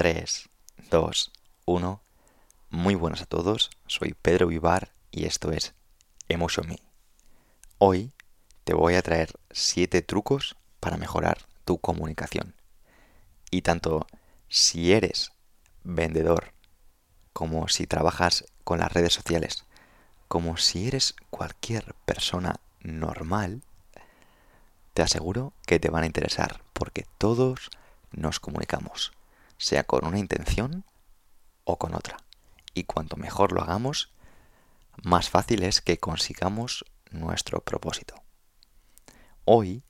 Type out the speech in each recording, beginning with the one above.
3, 2, 1. Muy buenas a todos, soy Pedro Vivar y esto es Emotion Me. Hoy te voy a traer 7 trucos para mejorar tu comunicación. Y tanto si eres vendedor, como si trabajas con las redes sociales, como si eres cualquier persona normal, te aseguro que te van a interesar porque todos nos comunicamos, sea con una intención o con otra. Y cuanto mejor lo hagamos, más fácil es que consigamos nuestro propósito. Hoy,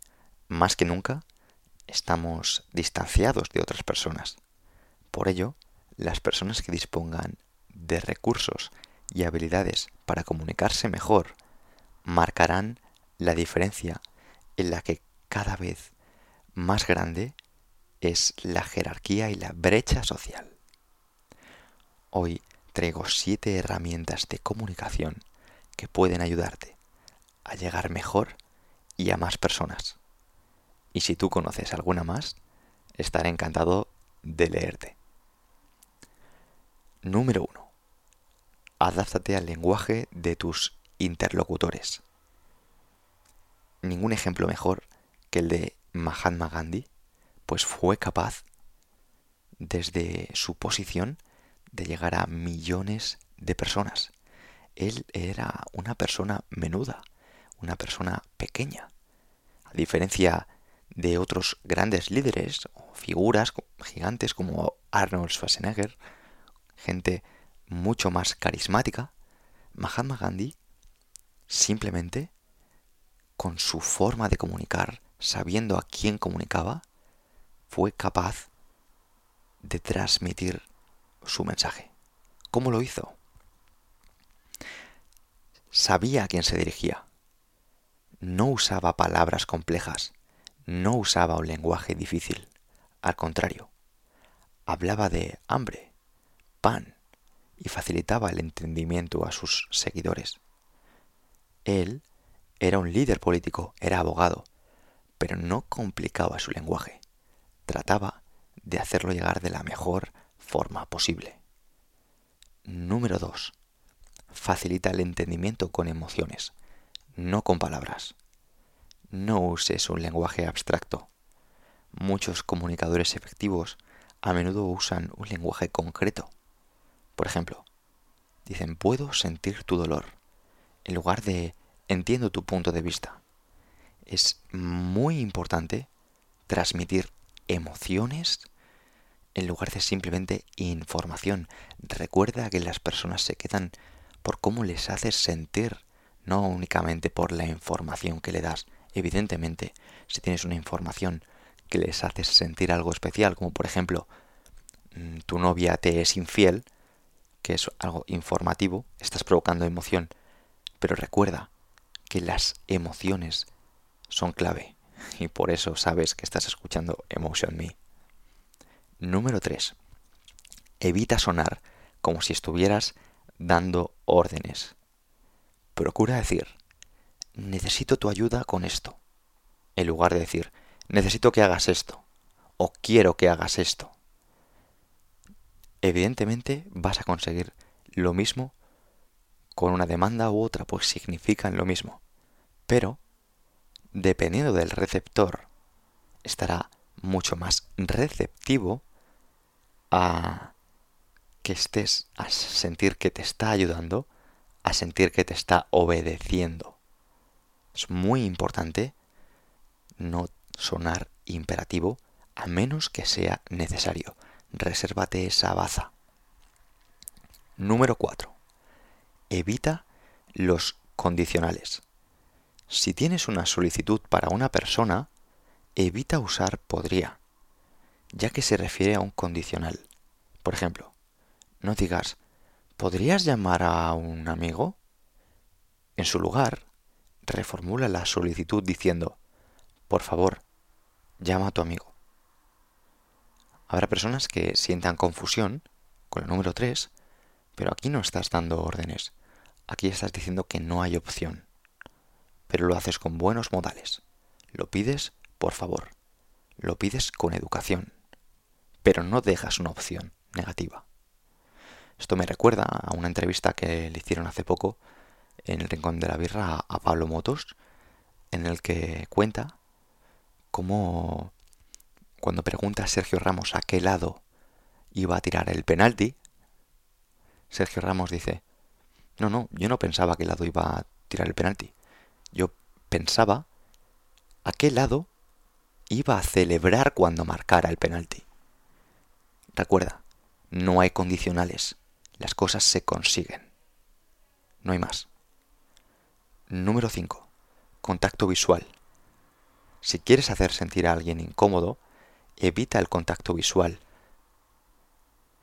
más que nunca, estamos distanciados de otras personas. Por ello, las personas que dispongan de recursos y habilidades para comunicarse mejor marcarán la diferencia en la que cada vez más grande es la jerarquía y la brecha social. Hoy traigo siete herramientas de comunicación que pueden ayudarte a llegar mejor y a más personas. Y si tú conoces alguna más, estaré encantado de leerte. Número 1. Adáptate al lenguaje de tus interlocutores. Ningún ejemplo mejor que el de Mahatma Gandhi, pues fue capaz, desde su posición, de llegar a millones de personas. Él era una persona menuda, una persona pequeña. A diferencia de otros grandes líderes o figuras gigantes como Arnold Schwarzenegger, gente mucho más carismática, Mahatma Gandhi simplemente con su forma de comunicar, sabiendo a quién comunicaba, fue capaz de transmitir su mensaje. ¿Cómo lo hizo? Sabía a quién se dirigía. No usaba palabras complejas, no usaba un lenguaje difícil. Al contrario, hablaba de hambre, pan, y facilitaba el entendimiento a sus seguidores. Él era un líder político, era abogado, pero no complicaba su lenguaje. Trataba de hacerlo llegar de la mejor forma posible. Número 2. Facilita el entendimiento con emociones, no con palabras. No uses un lenguaje abstracto. Muchos comunicadores efectivos a menudo usan un lenguaje concreto. Por ejemplo, dicen puedo sentir tu dolor, en lugar de entiendo tu punto de vista. Es muy importante transmitir emociones en lugar de simplemente información. Recuerda que las personas se quedan por cómo les haces sentir, no únicamente por la información que le das. Evidentemente, si tienes una información que les haces sentir algo especial, como por ejemplo, mm, tu novia te es infiel, que es algo informativo, estás provocando emoción. Pero recuerda que las emociones son clave y por eso sabes que estás escuchando Emotion Me. Número 3. Evita sonar como si estuvieras dando órdenes. Procura decir, necesito tu ayuda con esto, en lugar de decir, necesito que hagas esto o quiero que hagas esto. Evidentemente vas a conseguir lo mismo con una demanda u otra, pues significan lo mismo. Pero, dependiendo del receptor, estará mucho más receptivo a que estés a sentir que te está ayudando, a sentir que te está obedeciendo. Es muy importante no sonar imperativo a menos que sea necesario. Resérvate esa baza. Número 4. Evita los condicionales. Si tienes una solicitud para una persona, evita usar podría ya que se refiere a un condicional. Por ejemplo, no digas, ¿podrías llamar a un amigo? En su lugar, reformula la solicitud diciendo, por favor, llama a tu amigo. Habrá personas que sientan confusión con el número 3, pero aquí no estás dando órdenes. Aquí estás diciendo que no hay opción. Pero lo haces con buenos modales. Lo pides por favor. Lo pides con educación pero no dejas una opción negativa. Esto me recuerda a una entrevista que le hicieron hace poco en el Rincón de la Birra a Pablo Motos, en el que cuenta cómo cuando pregunta a Sergio Ramos a qué lado iba a tirar el penalti, Sergio Ramos dice, no, no, yo no pensaba a qué lado iba a tirar el penalti. Yo pensaba a qué lado iba a celebrar cuando marcara el penalti. Recuerda, no hay condicionales. Las cosas se consiguen. No hay más. Número 5. Contacto visual. Si quieres hacer sentir a alguien incómodo, evita el contacto visual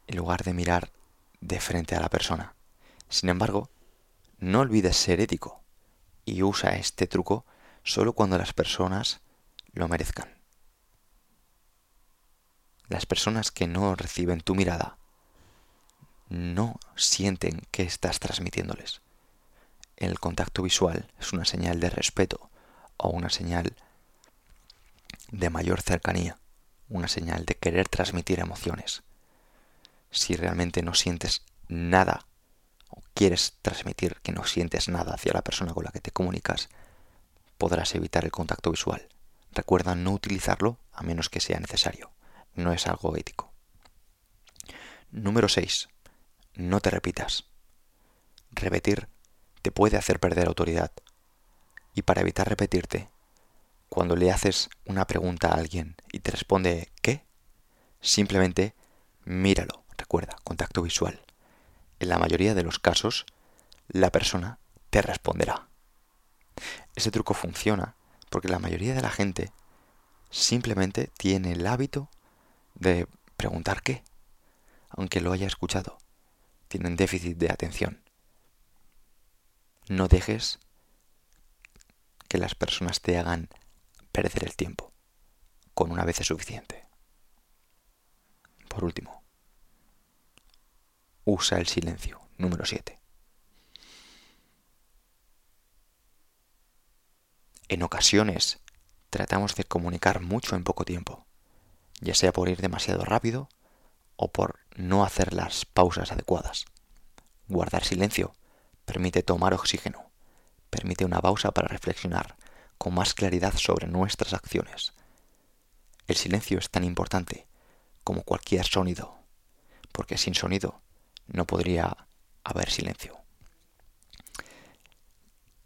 en lugar de mirar de frente a la persona. Sin embargo, no olvides ser ético y usa este truco solo cuando las personas lo merezcan. Las personas que no reciben tu mirada no sienten que estás transmitiéndoles. El contacto visual es una señal de respeto o una señal de mayor cercanía, una señal de querer transmitir emociones. Si realmente no sientes nada quieres transmitir que no sientes nada hacia la persona con la que te comunicas, podrás evitar el contacto visual. Recuerda no utilizarlo a menos que sea necesario no es algo ético. Número 6. No te repitas. Repetir te puede hacer perder autoridad. Y para evitar repetirte, cuando le haces una pregunta a alguien y te responde ¿qué? Simplemente míralo. Recuerda, contacto visual. En la mayoría de los casos, la persona te responderá. Ese truco funciona porque la mayoría de la gente simplemente tiene el hábito de preguntar qué, aunque lo haya escuchado. Tienen déficit de atención. No dejes que las personas te hagan perder el tiempo. Con una vez es suficiente. Por último, usa el silencio. Número 7. En ocasiones tratamos de comunicar mucho en poco tiempo ya sea por ir demasiado rápido o por no hacer las pausas adecuadas. Guardar silencio permite tomar oxígeno, permite una pausa para reflexionar con más claridad sobre nuestras acciones. El silencio es tan importante como cualquier sonido, porque sin sonido no podría haber silencio.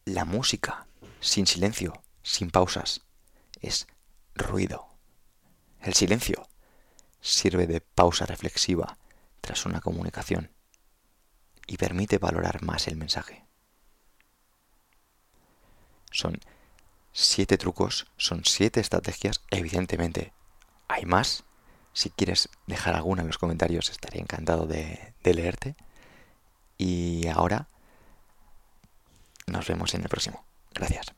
La música sin silencio, sin pausas, es ruido. El silencio sirve de pausa reflexiva tras una comunicación y permite valorar más el mensaje. Son siete trucos, son siete estrategias, evidentemente hay más. Si quieres dejar alguna en los comentarios estaría encantado de, de leerte. Y ahora nos vemos en el próximo. Gracias.